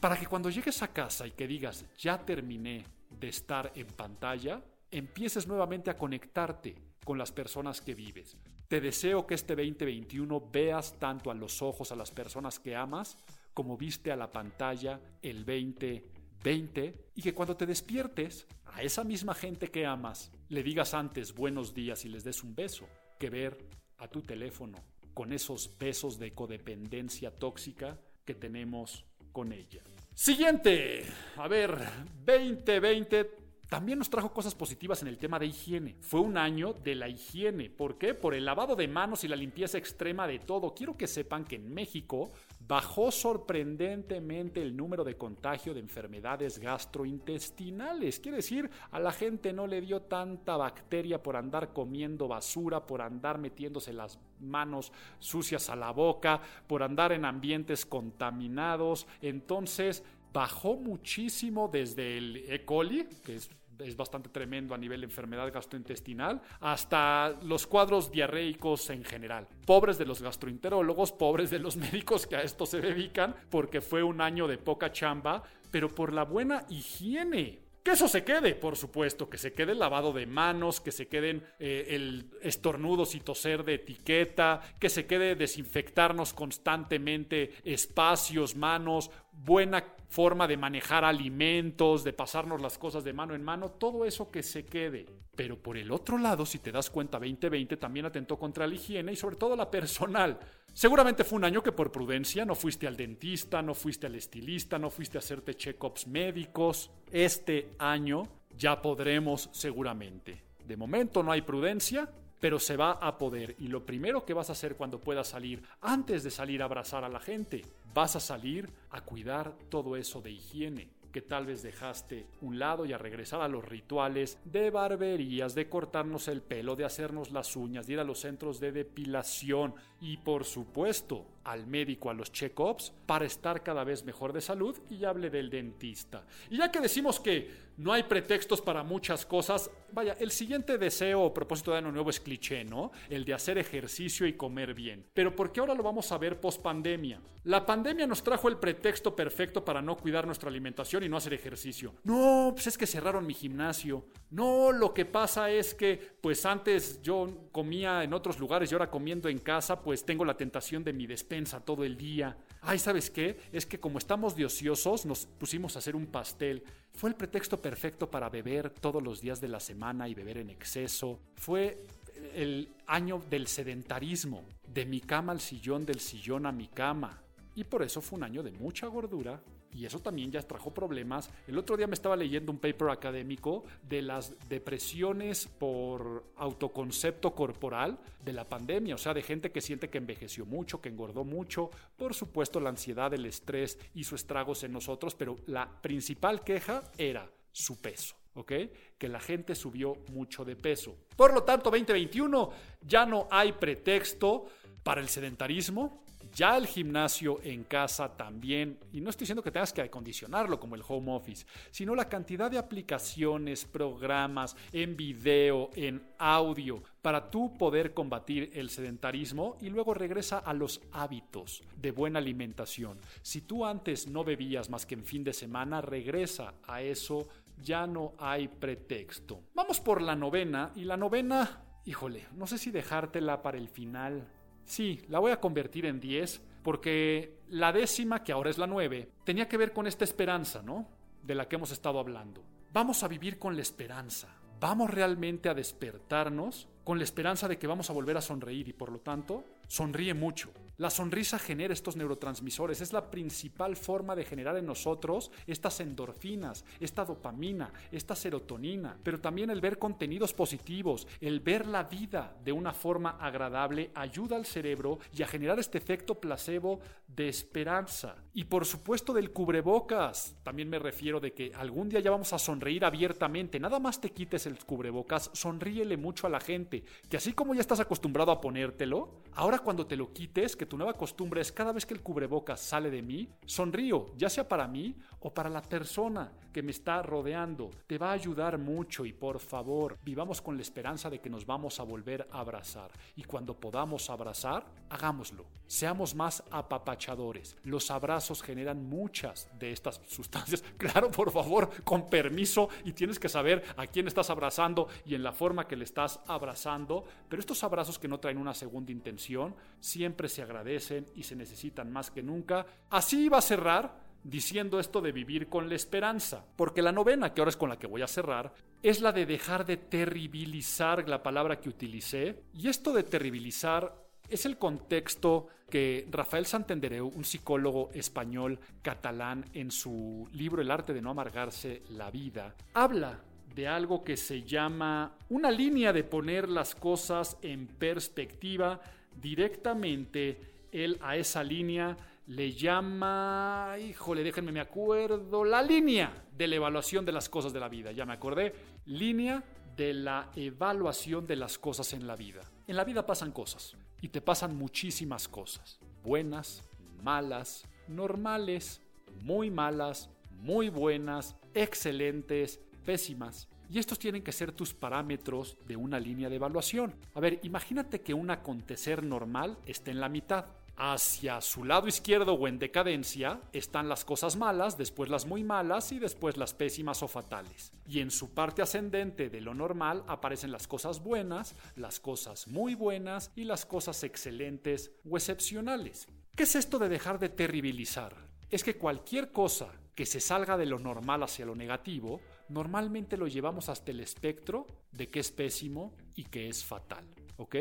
para que cuando llegues a casa y que digas, ya terminé de estar en pantalla, empieces nuevamente a conectarte con las personas que vives. Te deseo que este 2021 veas tanto a los ojos a las personas que amas como viste a la pantalla el 2020 y que cuando te despiertes a esa misma gente que amas le digas antes buenos días y les des un beso que ver a tu teléfono con esos besos de codependencia tóxica que tenemos con ella. Siguiente, a ver, 2020 también nos trajo cosas positivas en el tema de higiene. Fue un año de la higiene. ¿Por qué? Por el lavado de manos y la limpieza extrema de todo. Quiero que sepan que en México bajó sorprendentemente el número de contagio de enfermedades gastrointestinales. Quiere decir, a la gente no le dio tanta bacteria por andar comiendo basura, por andar metiéndose las manos sucias a la boca, por andar en ambientes contaminados. Entonces, bajó muchísimo desde el E. coli, que es, bastante tremendo a nivel de enfermedad gastrointestinal, hasta los cuadros diarreicos en general. Pobres de los gastroenterólogos, pobres de los médicos que a esto se dedican, porque fue un año de poca chamba, pero por la buena higiene que eso se quede, por supuesto, que se quede el lavado de manos, que se queden eh, el estornudos y toser de etiqueta, que se quede desinfectarnos constantemente espacios, manos, buena forma de manejar alimentos, de pasarnos las cosas de mano en mano, todo eso que se quede. Pero por el otro lado, si te das cuenta, 2020 también atentó contra la higiene y sobre todo la personal. Seguramente fue un año que por prudencia no fuiste al dentista, no fuiste al estilista, no fuiste a hacerte check-ups médicos. Este año ya podremos seguramente. De momento no hay prudencia, pero se va a poder. Y lo primero que vas a hacer cuando puedas salir, antes de salir a abrazar a la gente, vas a salir a cuidar todo eso de higiene que tal vez dejaste un lado y a regresar a los rituales de barberías, de cortarnos el pelo, de hacernos las uñas, de ir a los centros de depilación y por supuesto al médico a los check-ups para estar cada vez mejor de salud y hable del dentista. Y ya que decimos que no hay pretextos para muchas cosas, vaya, el siguiente deseo o propósito de año nuevo es cliché, ¿no? El de hacer ejercicio y comer bien. Pero ¿por qué ahora lo vamos a ver post pandemia? La pandemia nos trajo el pretexto perfecto para no cuidar nuestra alimentación y no hacer ejercicio. No, pues es que cerraron mi gimnasio. No, lo que pasa es que pues antes yo comía en otros lugares y ahora comiendo en casa, pues tengo la tentación de mi despensa todo el día. Ay, ¿sabes qué? Es que como estamos de ociosos, nos pusimos a hacer un pastel. Fue el pretexto perfecto para beber todos los días de la semana y beber en exceso. Fue el año del sedentarismo, de mi cama al sillón, del sillón a mi cama. Y por eso fue un año de mucha gordura, y eso también ya trajo problemas. El otro día me estaba leyendo un paper académico de las depresiones por autoconcepto corporal de la pandemia, o sea, de gente que siente que envejeció mucho, que engordó mucho. Por supuesto, la ansiedad, el estrés hizo estragos en nosotros, pero la principal queja era su peso. ¿ok? Que la gente subió mucho de peso. Por lo tanto, 2021 ya no hay pretexto para el sedentarismo, Ya el gimnasio en casa también, y no estoy diciendo que tengas que acondicionarlo como el home office, sino la cantidad de aplicaciones, programas, en video, en audio, para tú poder combatir el sedentarismo y luego regresa a los hábitos de buena alimentación. Si tú antes no bebías más que en fin de semana, regresa a eso, ya no hay pretexto. Vamos por la novena y la novena, híjole, no sé si dejártela para el final. Sí, la voy a convertir en 10 porque la décima, que ahora es la 9, tenía que ver con esta esperanza, ¿no? De la que hemos estado hablando. Vamos a vivir con la esperanza. Vamos realmente a despertarnos con la esperanza de que vamos a volver a sonreír y por lo tanto sonríe mucho. La sonrisa genera estos neurotransmisores, es la principal forma de generar en nosotros estas endorfinas, esta dopamina, esta serotonina, pero también el ver contenidos positivos, el ver la vida de una forma agradable ayuda al cerebro y a generar este efecto placebo de esperanza. Y por supuesto del cubrebocas, también me refiero de que algún día ya vamos a sonreír abiertamente, nada más te quites el cubrebocas, sonríele mucho a la gente, que así como ya estás acostumbrado a ponértelo, ahora cuando te lo quites, que tu nueva costumbre es cada vez que el cubrebocas sale de mí, sonrío, ya sea para mí o para la persona que me está rodeando. Te va a ayudar mucho y por favor, vivamos con la esperanza de que nos vamos a volver a abrazar. Y cuando podamos abrazar, hagámoslo. Seamos más apapachadores. Los abrazos generan muchas de estas sustancias. Claro, por favor, con permiso y tienes que saber a quién estás abrazando y en la forma que le estás abrazando. Pero estos abrazos que no traen una segunda intención siempre se agradecen y se necesitan más que nunca. Así va a cerrar diciendo esto de vivir con la esperanza, porque la novena, que ahora es con la que voy a cerrar, es la de dejar de terribilizar la palabra que utilicé, y esto de terribilizar es el contexto que Rafael Santandreu, un psicólogo español catalán, en su libro El arte de no amargarse la vida, habla de algo que se llama una línea de poner las cosas en perspectiva directamente él a esa línea le llama, híjole, déjenme me acuerdo, la línea de la evaluación de las cosas de la vida, ya me acordé, línea de la evaluación de las cosas en la vida. En la vida pasan cosas y te pasan muchísimas cosas, buenas, malas, normales, muy malas, muy buenas, excelentes, pésimas. Y estos tienen que ser tus parámetros de una línea de evaluación. A ver, imagínate que un acontecer normal esté en la mitad. Hacia su lado izquierdo o en decadencia están las cosas malas, después las muy malas y después las pésimas o fatales. Y en su parte ascendente de lo normal aparecen las cosas buenas, las cosas muy buenas y las cosas excelentes o excepcionales. ¿Qué es esto de dejar de terribilizar? Es que cualquier cosa que se salga de lo normal hacia lo negativo, normalmente lo llevamos hasta el espectro de que es pésimo y que es fatal. ¿Ok?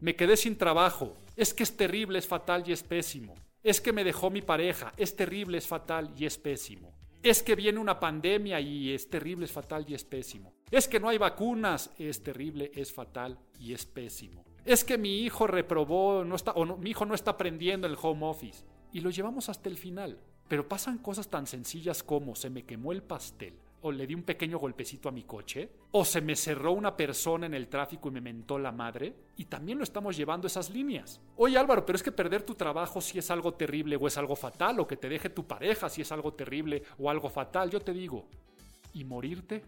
Me quedé sin trabajo. Es que es terrible, es fatal y es pésimo. Es que me dejó mi pareja. Es terrible, es fatal y es pésimo. Es que viene una pandemia y es terrible, es fatal y es pésimo. Es que no hay vacunas. Es terrible, es fatal y es pésimo. Es que mi hijo reprobó, no está, o mi hijo no está aprendiendo el home office. Y lo llevamos hasta el final. Pero pasan cosas tan sencillas como se me quemó el pastel o le di un pequeño golpecito a mi coche, o se me cerró una persona en el tráfico y me mentó la madre, y también lo estamos llevando esas líneas. Oye Álvaro, pero es que perder tu trabajo si es algo terrible o es algo fatal, o que te deje tu pareja si es algo terrible o algo fatal, yo te digo, ¿y morirte?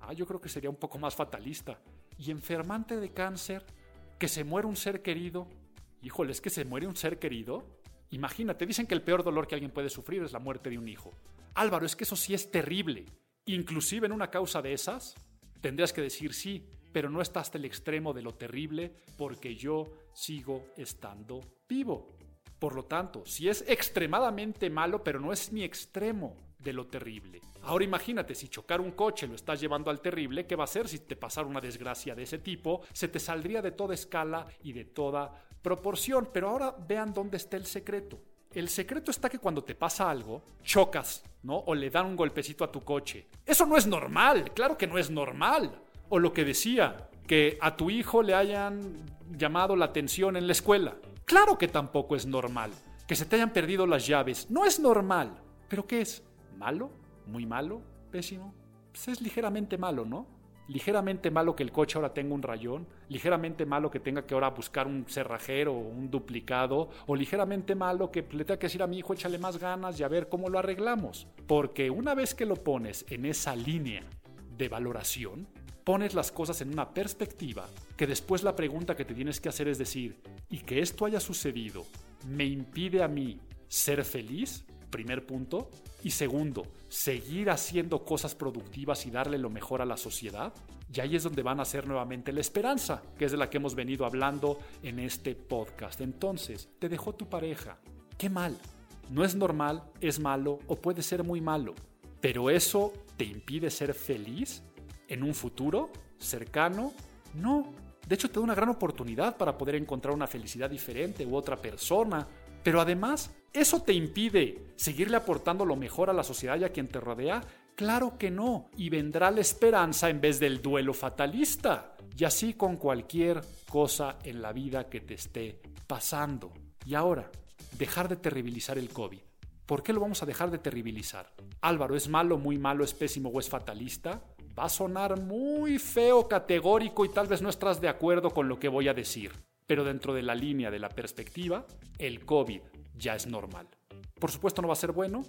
Ah, yo creo que sería un poco más fatalista. ¿Y enfermante de cáncer? ¿Que se muere un ser querido? Híjole, ¿es que se muere un ser querido? Imagínate, dicen que el peor dolor que alguien puede sufrir es la muerte de un hijo. Álvaro, es que eso sí es terrible. Inclusive en una causa de esas, tendrías que decir sí, pero no está hasta el extremo de lo terrible porque yo sigo estando vivo. Por lo tanto, si es extremadamente malo, pero no es ni extremo de lo terrible. Ahora imagínate, si chocar un coche lo estás llevando al terrible, ¿qué va a hacer si te pasara una desgracia de ese tipo? Se te saldría de toda escala y de toda proporción. Pero ahora vean dónde está el secreto. El secreto está que cuando te pasa algo, chocas, ¿no? O le dan un golpecito a tu coche. Eso no es normal, claro que no es normal. O lo que decía, que a tu hijo le hayan llamado la atención en la escuela. Claro que tampoco es normal. Que se te hayan perdido las llaves. No es normal. ¿Pero qué es? ¿Malo? ¿Muy malo? ¿Pésimo? Pues es ligeramente malo, ¿no? Ligeramente malo que el coche ahora tenga un rayón, ligeramente malo que tenga que ahora buscar un cerrajero o un duplicado, o ligeramente malo que le tenga que decir a mi hijo échale más ganas y a ver cómo lo arreglamos. Porque una vez que lo pones en esa línea de valoración, pones las cosas en una perspectiva que después la pregunta que te tienes que hacer es decir, ¿y que esto haya sucedido me impide a mí ser feliz? Primer punto. Y segundo, seguir haciendo cosas productivas y darle lo mejor a la sociedad. Y ahí es donde van a ser nuevamente la esperanza, que es de la que hemos venido hablando en este podcast. Entonces, te dejó tu pareja. Qué mal. No es normal, es malo o puede ser muy malo. Pero eso te impide ser feliz en un futuro cercano. No. De hecho, te da una gran oportunidad para poder encontrar una felicidad diferente u otra persona pero además, ¿eso te impide seguirle aportando lo mejor a la sociedad y a quien te rodea? Claro que no, y vendrá la esperanza en vez del duelo fatalista. Y así con cualquier cosa en la vida que te esté pasando. Y ahora, dejar de terribilizar el COVID. ¿Por qué lo vamos a dejar de terribilizar? Álvaro, ¿es malo, muy malo, es pésimo o es fatalista? Va a sonar muy feo, categórico y tal vez no estás de acuerdo con lo que voy a decir pero dentro de la línea de la perspectiva, el COVID ya es normal. Por supuesto no va a ser bueno,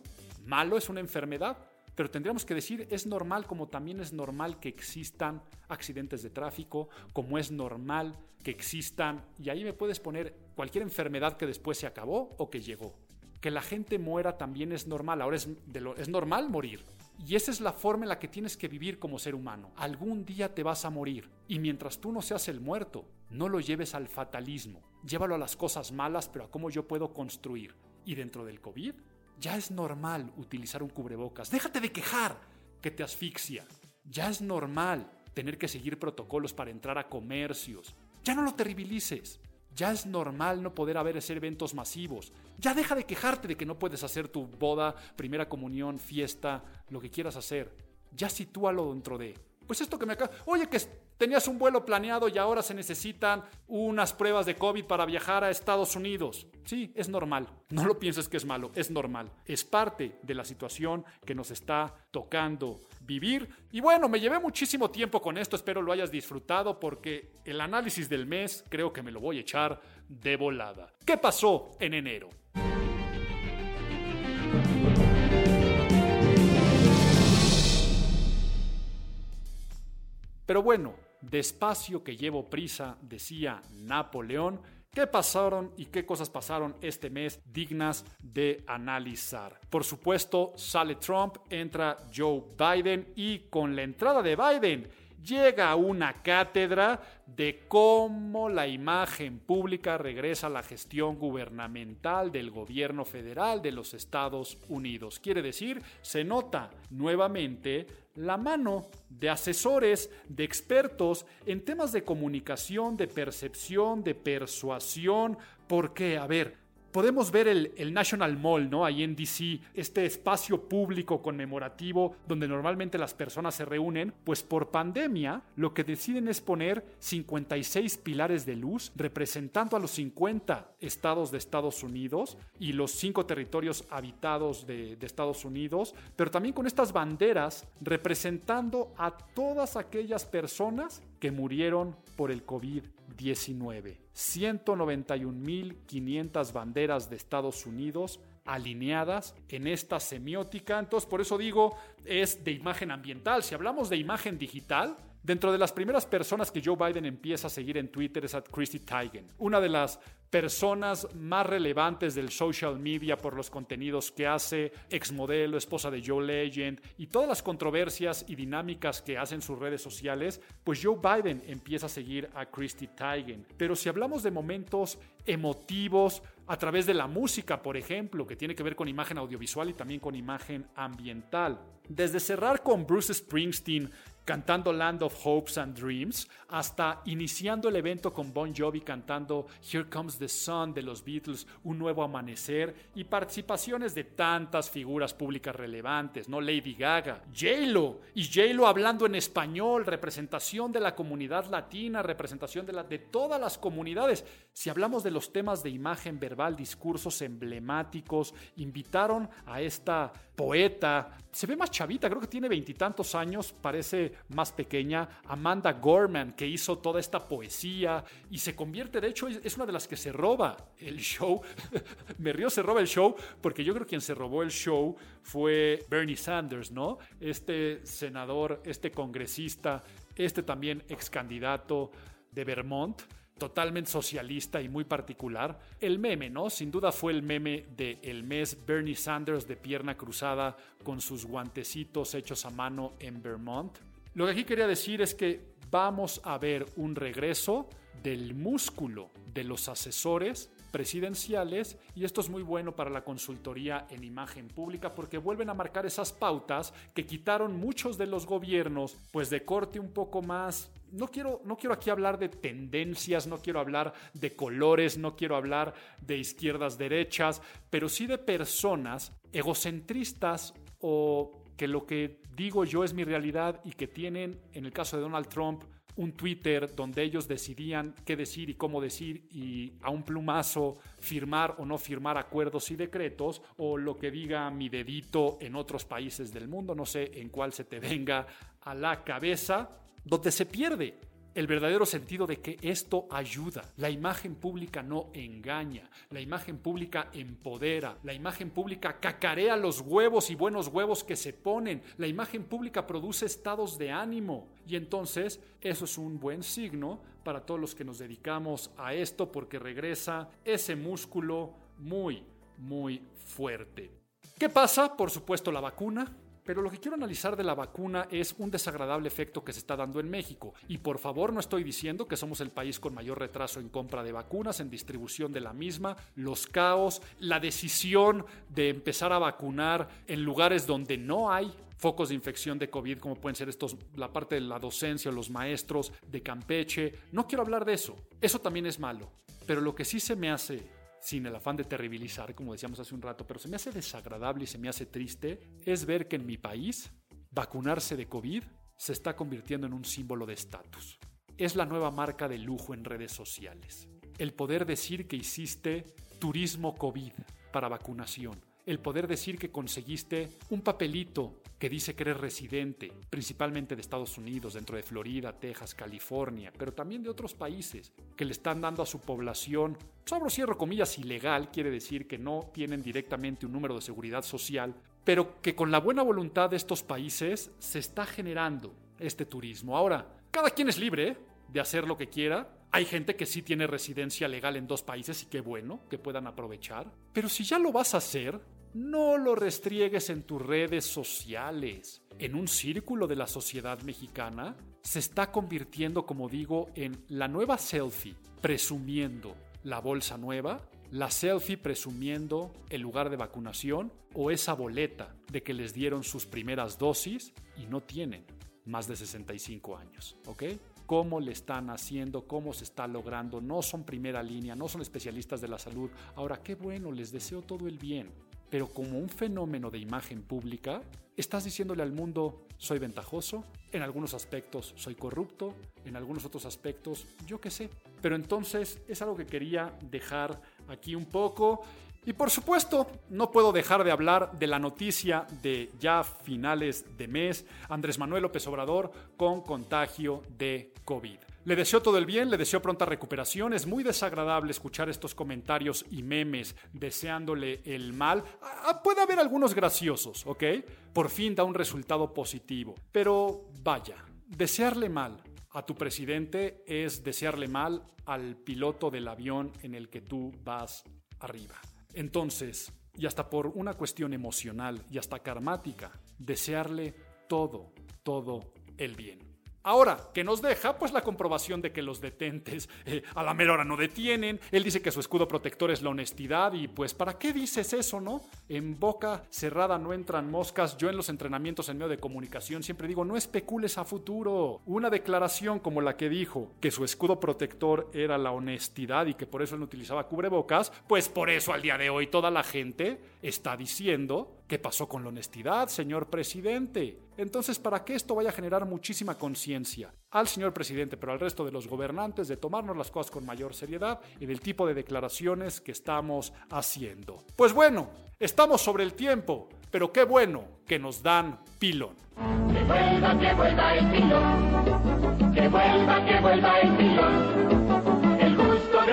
malo es una enfermedad, pero tendríamos que decir es normal como también es normal que existan accidentes de tráfico, como es normal que existan, y ahí me puedes poner cualquier enfermedad que después se acabó o que llegó. Que la gente muera también es normal, ahora es, es normal morir, y esa es la forma en la que tienes que vivir como ser humano. Algún día te vas a morir. Y mientras tú no seas el muerto, no lo lleves al fatalismo. Llévalo a las cosas malas, pero a cómo yo puedo construir. Y dentro del COVID, ya es normal utilizar un cubrebocas. Déjate de quejar que te asfixia. Ya es normal tener que seguir protocolos para entrar a comercios. Ya no lo terribilices. Ya es normal no poder haber ese eventos masivos. Ya deja de quejarte de que no puedes hacer tu boda, primera comunión, fiesta, lo que quieras hacer. Ya sitúalo dentro de. Pues esto que me acaba. Oye, que tenías un vuelo planeado y ahora se necesitan unas pruebas de COVID para viajar a Estados Unidos. Sí, es normal. No lo pienses que es malo, es normal. Es parte de la situación que nos está tocando vivir. Y bueno, me llevé muchísimo tiempo con esto, espero lo hayas disfrutado porque el análisis del mes creo que me lo voy a echar de volada. ¿Qué pasó en enero? Pero bueno, despacio que llevo prisa, decía Napoleón, qué pasaron y qué cosas pasaron este mes dignas de analizar. Por supuesto, sale Trump, entra Joe Biden y con la entrada de Biden llega a una cátedra de cómo la imagen pública regresa a la gestión gubernamental del gobierno federal de los Estados Unidos. Quiere decir, se nota nuevamente la mano de asesores, de expertos en temas de comunicación, de percepción, de persuasión, porque, a ver, Podemos ver el, National Mall, ¿no? Ahí en DC, este espacio público conmemorativo donde normalmente las personas se reúnen, pues por pandemia lo que deciden es poner 56 pilares de luz representando a los 50 estados de Estados Unidos y los 5 territorios habitados de, de Estados Unidos, pero también con estas banderas representando a todas aquellas personas que murieron por el COVID-19. 191.500 banderas de Estados Unidos alineadas en esta semiótica. Entonces, por eso digo, es de imagen ambiental. Si hablamos de imagen digital, Dentro de las primeras personas que Joe Biden empieza a seguir en Twitter es a Christy Teigen, una de las personas más relevantes del social media por los contenidos que hace, exmodelo, esposa de Joe Legend y todas las controversias y dinámicas que hacen sus redes sociales, pues Joe Biden empieza a seguir a Christy Teigen. Pero si hablamos de momentos emotivos a través de la música, por ejemplo, que tiene que ver con imagen audiovisual y también con imagen ambiental, desde cerrar con Bruce Springsteen cantando Land of Hopes and Dreams, hasta iniciando el evento con Bon Jovi cantando Here Comes the Sun de los Beatles, Un Nuevo Amanecer, y participaciones de tantas figuras públicas relevantes, ¿no? Lady Gaga, J-Lo, y J-Lo hablando en español, representación de la comunidad latina, representación de, de todas las comunidades. Si hablamos de los temas de imagen verbal, discursos emblemáticos, invitaron a esta poeta, se ve más chavita, creo que tiene veintitantos años, parece más pequeña. Amanda Gorman, que hizo toda esta poesía y se convierte, de hecho, es una de las que se roba el show. Me río, se roba el show, porque yo creo que quien se robó el show fue Bernie Sanders, ¿no? Este senador, este congresista, este también ex candidato de Vermont totalmente socialista y muy particular. El meme, ¿no? Sin duda fue el meme del el mes Bernie Sanders de pierna cruzada con sus guantecitos hechos a mano en Vermont. Lo que aquí quería decir es que vamos a ver un regreso del músculo de los asesores presidenciales y esto es muy bueno para la consultoría en imagen pública porque vuelven a marcar esas pautas que quitaron muchos de los gobiernos pues de corte un poco más no quiero, no quiero aquí hablar de tendencias, no quiero hablar de colores, no quiero hablar de izquierdas, derechas, pero sí de personas egocentristas o que lo que digo yo es mi realidad y que tienen, en el caso de Donald Trump, un Twitter donde ellos decidían qué decir y cómo decir y a un plumazo firmar o no firmar acuerdos y decretos o lo que diga mi dedito en otros países del mundo, no sé en cuál se te venga a la cabeza, donde se pierde el verdadero sentido de que esto ayuda. La imagen pública no engaña, la imagen pública empodera, la imagen pública cacarea los huevos y buenos huevos que se ponen, la imagen pública produce estados de ánimo y entonces eso es un buen signo para todos los que nos dedicamos a esto porque regresa ese músculo muy, muy fuerte. ¿Qué pasa? Por supuesto la vacuna. Pero lo que quiero analizar de la vacuna es un desagradable efecto que se está dando en México. Y por favor no estoy diciendo que somos el país con mayor retraso en compra de vacunas, en distribución de la misma, los caos, la decisión de empezar a vacunar en lugares donde no hay focos de infección de COVID, como pueden ser estos, la parte de la docencia, los maestros de Campeche. No quiero hablar de eso. Eso también es malo. Pero lo que sí se me hace sin el afán de terribilizar, como decíamos hace un rato, pero se me hace desagradable y se me hace triste, es ver que en mi país vacunarse de COVID se está convirtiendo en un símbolo de estatus. Es la nueva marca de lujo en redes sociales. El poder decir que hiciste turismo COVID para vacunación el poder decir que conseguiste un papelito que dice que eres residente, principalmente de Estados Unidos, dentro de Florida, Texas, California, pero también de otros países, que le están dando a su población, sobre cierro comillas, ilegal, quiere decir que no tienen directamente un número de seguridad social, pero que con la buena voluntad de estos países se está generando este turismo. Ahora, cada quien es libre de hacer lo que quiera, hay gente que sí tiene residencia legal en dos países y qué bueno que puedan aprovechar. Pero si ya lo vas a hacer, no lo restriegues en tus redes sociales. En un círculo de la sociedad mexicana se está convirtiendo, como digo, en la nueva selfie, presumiendo la bolsa nueva, la selfie presumiendo el lugar de vacunación o esa boleta de que les dieron sus primeras dosis y no tienen más de 65 años, ¿ok? cómo le están haciendo, cómo se está logrando. No son primera línea, no son especialistas de la salud. Ahora, qué bueno, les deseo todo el bien pero como un fenómeno de imagen pública, estás diciéndole al mundo, soy ventajoso, en algunos aspectos soy corrupto, en algunos otros aspectos, yo qué sé. Pero entonces es algo que quería dejar aquí un poco. Y por supuesto, no puedo dejar de hablar de la noticia de ya finales de mes, Andrés Manuel López Obrador con contagio de COVID. Le deseo todo el bien, le deseo pronta recuperación. Es muy desagradable escuchar estos comentarios y memes deseándole el mal. Ah, puede haber algunos graciosos, ¿ok? Por fin da un resultado positivo. Pero vaya, desearle mal a tu presidente es desearle mal al piloto del avión en el que tú vas arriba. Entonces, y hasta por una cuestión emocional y hasta karmática, desearle todo, todo el bien. Ahora, ¿qué nos deja? Pues la comprobación de que los detentes eh, a la mera hora no detienen. Él dice que su escudo protector es la honestidad y pues ¿para qué dices eso, no? En boca cerrada no entran moscas. Yo en los entrenamientos en medio de comunicación siempre digo, no especules a futuro. Una declaración como la que dijo que su escudo protector era la honestidad y que por eso él no utilizaba cubrebocas, pues por eso al día de hoy toda la gente está diciendo ¿Qué pasó con la honestidad, señor presidente? Entonces, para que esto vaya a generar muchísima conciencia al señor presidente, pero al resto de los gobernantes, de tomarnos las cosas con mayor seriedad y del tipo de declaraciones que estamos haciendo. Pues bueno, estamos sobre el tiempo, pero qué bueno que nos dan pilón. Que vuelva, que vuelva el pilón. Que vuelva, que vuelva el pilón.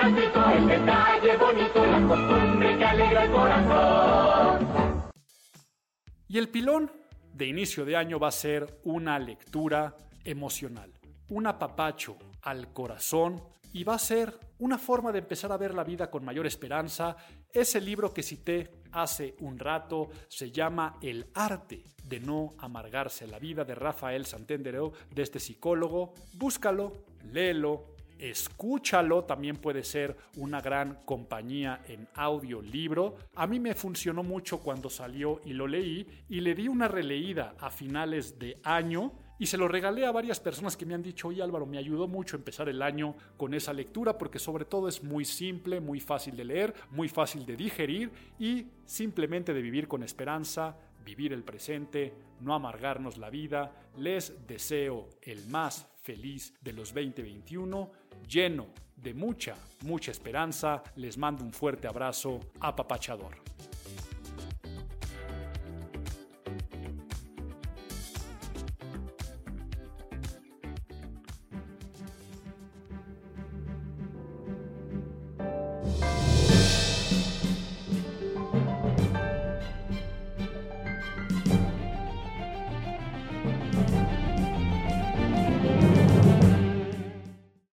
El detalle bonito, la costumbre que alegra el corazón. Y el pilón de inicio de año va a ser una lectura emocional, un apapacho al corazón y va a ser una forma de empezar a ver la vida con mayor esperanza. Ese libro que cité hace un rato se llama El arte de no amargarse la vida de Rafael Santendereo, de este psicólogo. Búscalo, léelo, escúchalo, también puede ser una gran compañía en audiolibro. A mí me funcionó mucho cuando salió y lo leí y le di una releída a finales de año y se lo regalé a varias personas que me han dicho, oye Álvaro, me ayudó mucho empezar el año con esa lectura porque sobre todo es muy simple, muy fácil de leer, muy fácil de digerir y simplemente de vivir con esperanza, vivir el presente, no amargarnos la vida. Les deseo el más feliz de los 2021, lleno de mucha, mucha esperanza. Les mando un fuerte abrazo apapachador.